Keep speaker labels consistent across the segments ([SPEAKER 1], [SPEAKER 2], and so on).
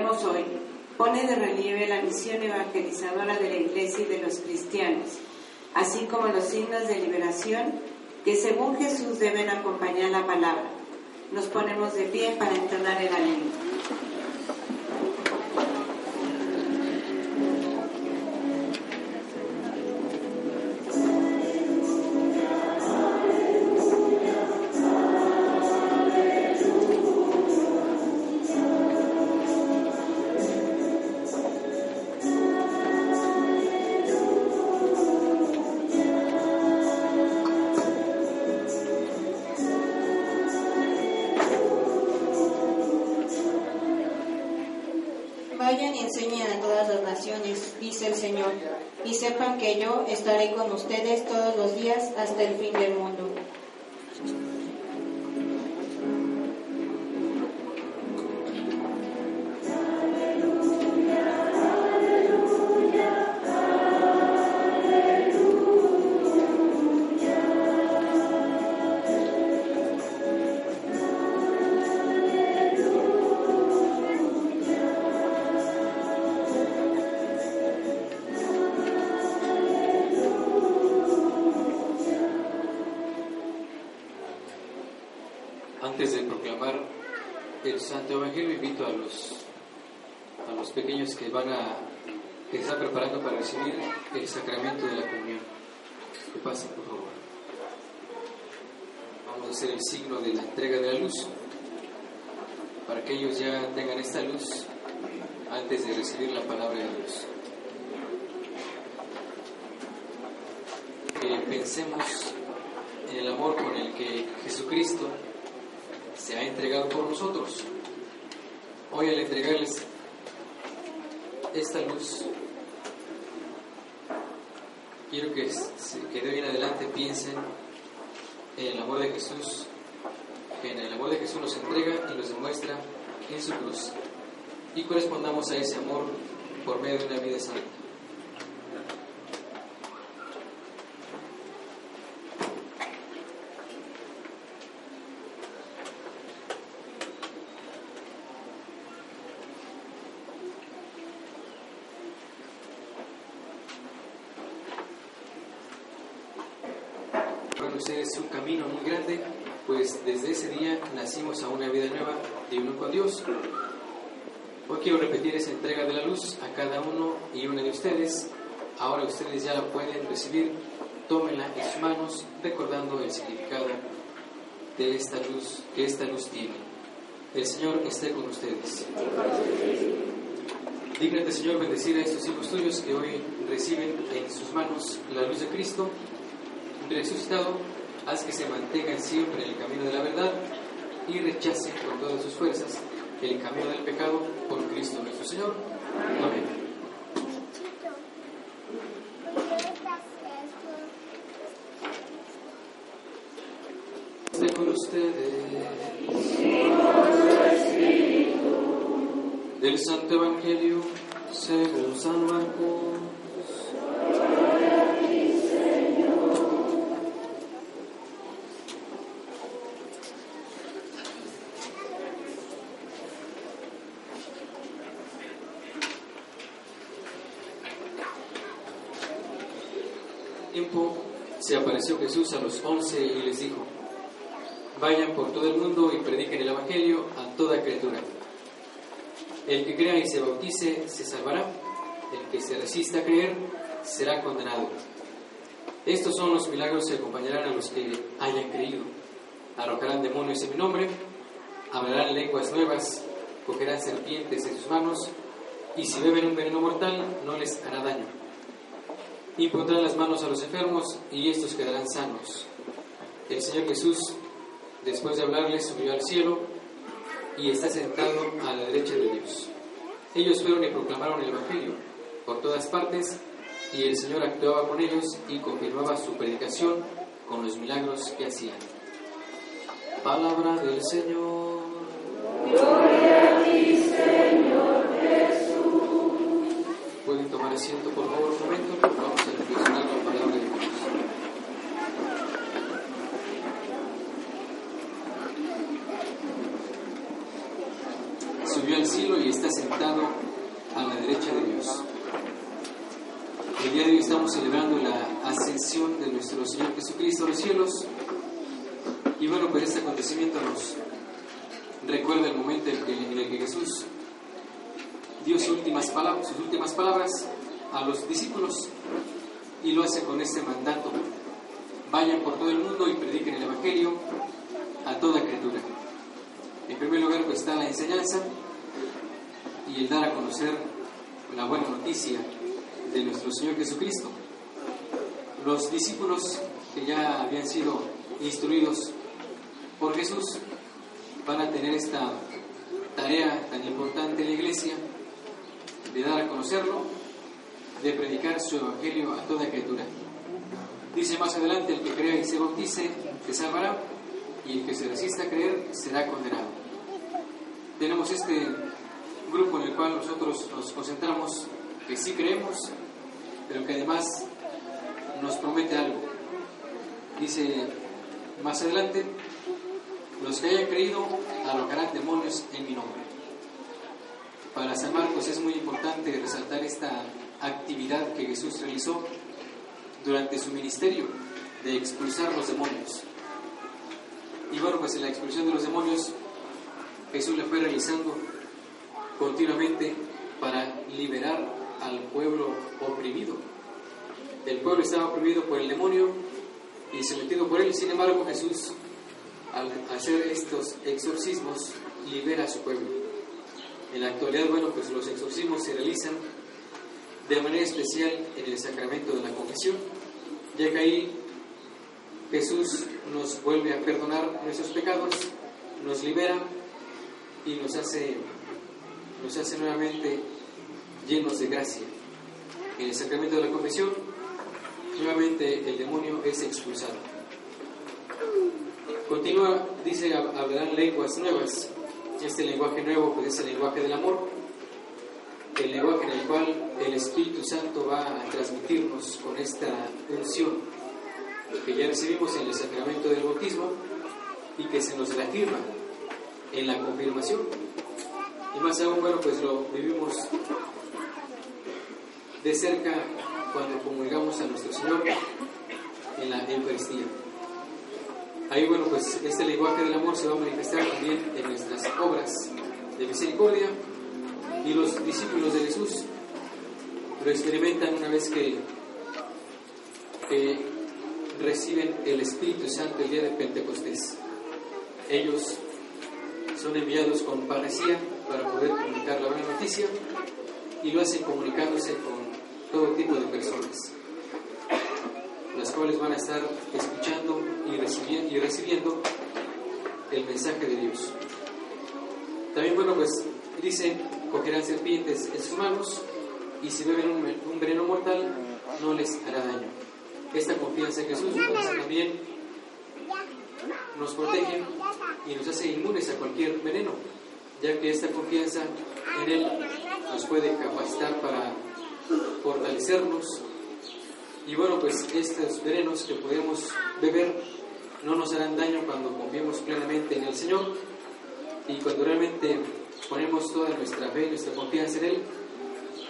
[SPEAKER 1] hoy pone de relieve la misión evangelizadora de la Iglesia y de los cristianos, así como los signos de liberación que según Jesús deben acompañar la palabra. Nos ponemos de pie para entonar el aliento.
[SPEAKER 2] Naciones, dice el Señor, y sepan que yo estaré con ustedes todos los días hasta el fin del mundo.
[SPEAKER 3] Pequeños que van a, que están preparando para recibir el sacramento de la comunión. Que pasen, por favor. Vamos a hacer el signo de la entrega de la luz, para que ellos ya tengan esta luz antes de recibir la palabra de Dios. Que pensemos en el amor con el que Jesucristo se ha entregado por nosotros. Hoy al entregarles esta luz, quiero que, que de hoy en adelante piensen en el amor de Jesús, que en el amor de Jesús nos entrega y nos demuestra en su cruz. Y correspondamos a ese amor por medio de una vida santa. Es un camino muy grande, pues desde ese día nacimos a una vida nueva de uno con Dios. Hoy quiero repetir esa entrega de la luz a cada uno y una de ustedes. Ahora ustedes ya la pueden recibir. Tómenla en sus manos, recordando el significado de esta luz, que esta luz tiene. El Señor esté con ustedes. Dígnate, Señor, bendecir a estos hijos tuyos que hoy reciben en sus manos la luz de Cristo resucitado, haz que se mantengan siempre en el camino de la verdad y rechacen con todas sus fuerzas el camino del pecado por Cristo nuestro Señor. Amén. Con ustedes. Del Santo Evangelio se apareció Jesús a los once y les dijo, vayan por todo el mundo y prediquen el Evangelio a toda criatura. El que crea y se bautice se salvará, el que se resista a creer será condenado. Estos son los milagros que acompañarán a los que hayan creído. Arrojarán demonios en mi nombre, hablarán lenguas nuevas, cogerán serpientes en sus manos, y si beben un veneno mortal no les hará daño y pondrán las manos a los enfermos y estos quedarán sanos. El Señor Jesús, después de hablarles, subió al cielo y está sentado a la derecha de Dios. Ellos fueron y proclamaron el Evangelio por todas partes y el Señor actuaba con ellos y confirmaba su predicación con los milagros que hacían. Palabra del Señor.
[SPEAKER 4] Gloria a ti, Señor Jesús.
[SPEAKER 3] Pueden tomar asiento, por favor, un momento. Vamos a reflexionar la palabra de Dios. Subió al cielo y está sentado sentado a la derecha de Dios. El día de hoy estamos celebrando la ascensión de nuestro A los cielos. Y bueno, pues este acontecimiento nos recuerda el momento en, que, el que Jesús dio sus últimas, palabras, sus últimas palabras a los discípulos y lo hace con este mandato. Vayan por todo el mundo y prediquen el Evangelio a toda criatura. En primer lugar pues está la enseñanza y el dar a conocer la buena noticia de nuestro Señor Jesucristo. Los discípulos que ya habían sido instruidos por Jesús van a tener esta tarea tan importante en la iglesia de dar a conocerlo, de predicar su evangelio a toda criatura. Dice más adelante, el que crea y se bautice, se salvará, y el que se resista a creer, será condenado. Tenemos este grupo en el cual nosotros nos concentramos, que sí creemos, pero que además nos promete algo. Dice más adelante, los que hayan creído alocarán demonios en mi nombre. Para San Marcos es muy importante resaltar esta actividad que Jesús realizó durante su ministerio de expulsar los demonios. Y bueno, pues en la expulsión de los demonios Jesús le fue realizando continuamente para liberar al pueblo oprimido. El pueblo estaba oprimido por el demonio y sometido por él. Sin embargo, Jesús, al hacer estos exorcismos, libera a su pueblo. En la actualidad, bueno, pues los exorcismos se realizan de manera especial en el sacramento de la confesión, ya que ahí Jesús nos vuelve a perdonar nuestros pecados, nos libera y nos hace, nos hace nuevamente llenos de gracia. En el sacramento de la confesión, nuevamente el demonio es expulsado. Continúa, dice, hablarán lenguas nuevas. Este lenguaje nuevo pues, es el lenguaje del amor, el lenguaje en el cual el Espíritu Santo va a transmitirnos con esta unción que ya recibimos en el sacramento del bautismo y que se nos reafirma en la confirmación. Y más aún, bueno, pues lo vivimos de cerca cuando comulgamos a nuestro Señor en la Eucaristía. Ahí, bueno, pues este lenguaje del amor se va a manifestar también en nuestras obras de misericordia y los discípulos de Jesús lo experimentan una vez que, que reciben el Espíritu Santo el día de Pentecostés. Ellos son enviados con parresía para poder comunicar la buena noticia y lo hacen comunicándose con todo tipo de personas, las cuales van a estar escuchando y recibiendo, y recibiendo el mensaje de Dios. También, bueno, pues dice, cogerán serpientes en sus manos y si beben un, veneno mortal, no les hará daño. Esta confianza en Jesús pues, también nos protege y nos hace inmunes a cualquier veneno, ya que esta confianza en Él nos puede capacitar para fortalecernos. Y bueno, pues estos venenos que podemos beber no nos harán daño cuando confiemos plenamente en el Señor y cuando realmente ponemos toda nuestra fe y nuestra confianza en Él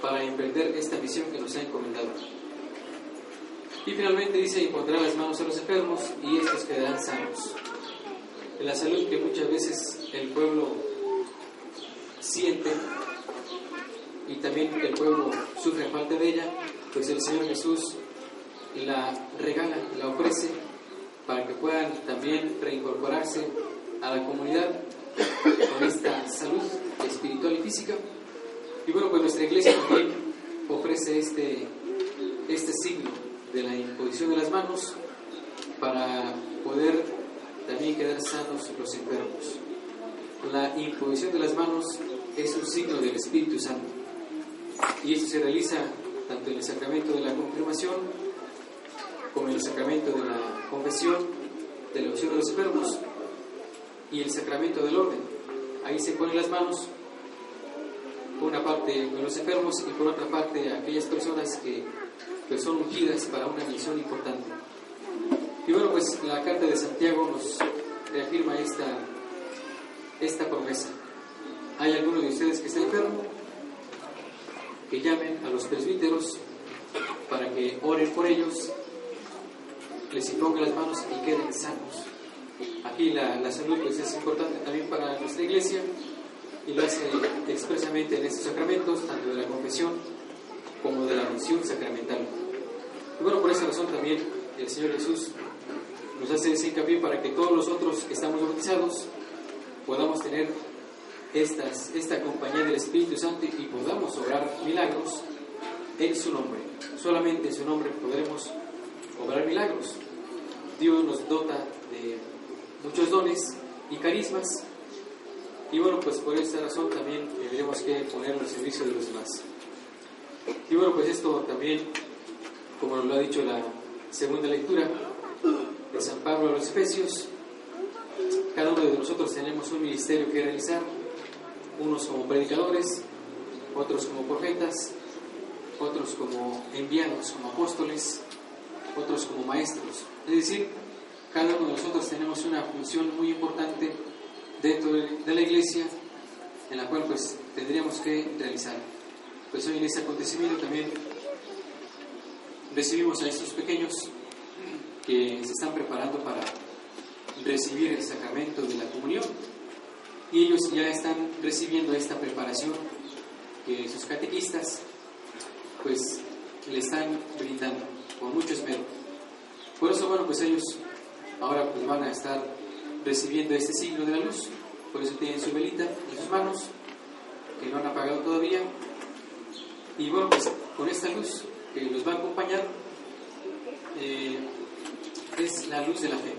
[SPEAKER 3] para emprender esta misión que nos ha encomendado. Y finalmente dice, y pondrá las manos a los enfermos y estos quedarán sanos. La salud que muchas veces el pueblo siente y también el pueblo sufre falta de ella, pues el Señor Jesús la regala, la ofrece para que puedan también reincorporarse a la comunidad con esta salud espiritual y física. Y bueno, pues nuestra iglesia también ofrece este, este signo de la imposición de las manos para poder también quedar sanos los enfermos. La imposición de las manos es un signo del Espíritu Santo. Y esto se realiza tanto en el sacramento de la confirmación como en el sacramento de la confesión, de la unción de los enfermos y el sacramento del orden. Ahí se ponen las manos, por una parte en los enfermos y por otra parte aquellas personas que pues, son ungidas para una misión importante. Y bueno, pues la carta de Santiago nos reafirma esta, esta promesa. ¿Hay alguno de ustedes que está enfermo? Que llamen a los presbíteros para que oren por ellos, les impongan las manos y queden sanos. Aquí la, la salud pues, es importante también para nuestra iglesia y lo hace expresamente en estos sacramentos, tanto de la confesión como de la misión sacramental. Y bueno, por esa razón también el Señor Jesús nos hace ese hincapié para que todos los otros que estamos bautizados podamos tener estas, esta compañía del Espíritu Santo y podamos obrar milagros en su nombre. Solamente en su nombre podremos obrar milagros. Dios nos dota de muchos dones y carismas y bueno, pues por esta razón también tendremos que ponerlo al servicio de los demás. Y bueno, pues esto también, como nos lo ha dicho la segunda lectura de San Pablo a los Efesios, cada uno de nosotros tenemos un ministerio que realizar, unos como predicadores, otros como profetas, otros como enviados, como apóstoles, otros como maestros. Es decir, cada uno de nosotros tenemos una función muy importante dentro de la iglesia en la cual pues tendríamos que realizar. Pues hoy en este acontecimiento también recibimos a estos pequeños que se están preparando para recibir el sacramento de la comunión y ellos ya están recibiendo esta preparación que sus catequistas pues le están brindando con mucho esmero. Por eso, bueno, pues ellos ahora pues van a estar recibiendo este signo de la luz, por eso tienen su velita en sus manos, que no han apagado todavía, y bueno, pues con esta luz que los va a acompañar eh, es la luz de la fe.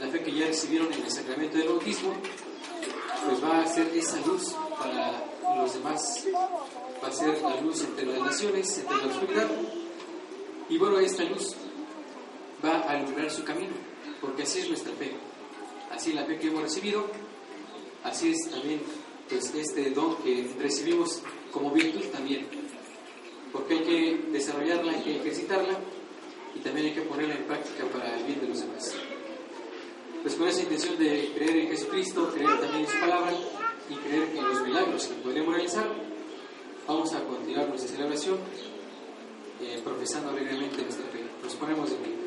[SPEAKER 3] La fe que ya recibieron en el sacramento del bautismo, pues va a ser esa luz para los demás, va a ser la luz entre las naciones, entre la oscuridad. Y bueno, esta luz va a alumbrar su camino, porque así es nuestra fe. Así la fe que hemos recibido, así es también pues, este don que recibimos como virtud también. Porque hay que desarrollarla, hay que ejercitarla y también hay que ponerla en práctica para el bien de los demás. Pues con esa intención de creer en Jesucristo, creer también en su palabra y creer en los milagros que podremos realizar, vamos a continuar nuestra celebración eh, profesando alegremente nuestra fe. Nos ponemos de pie.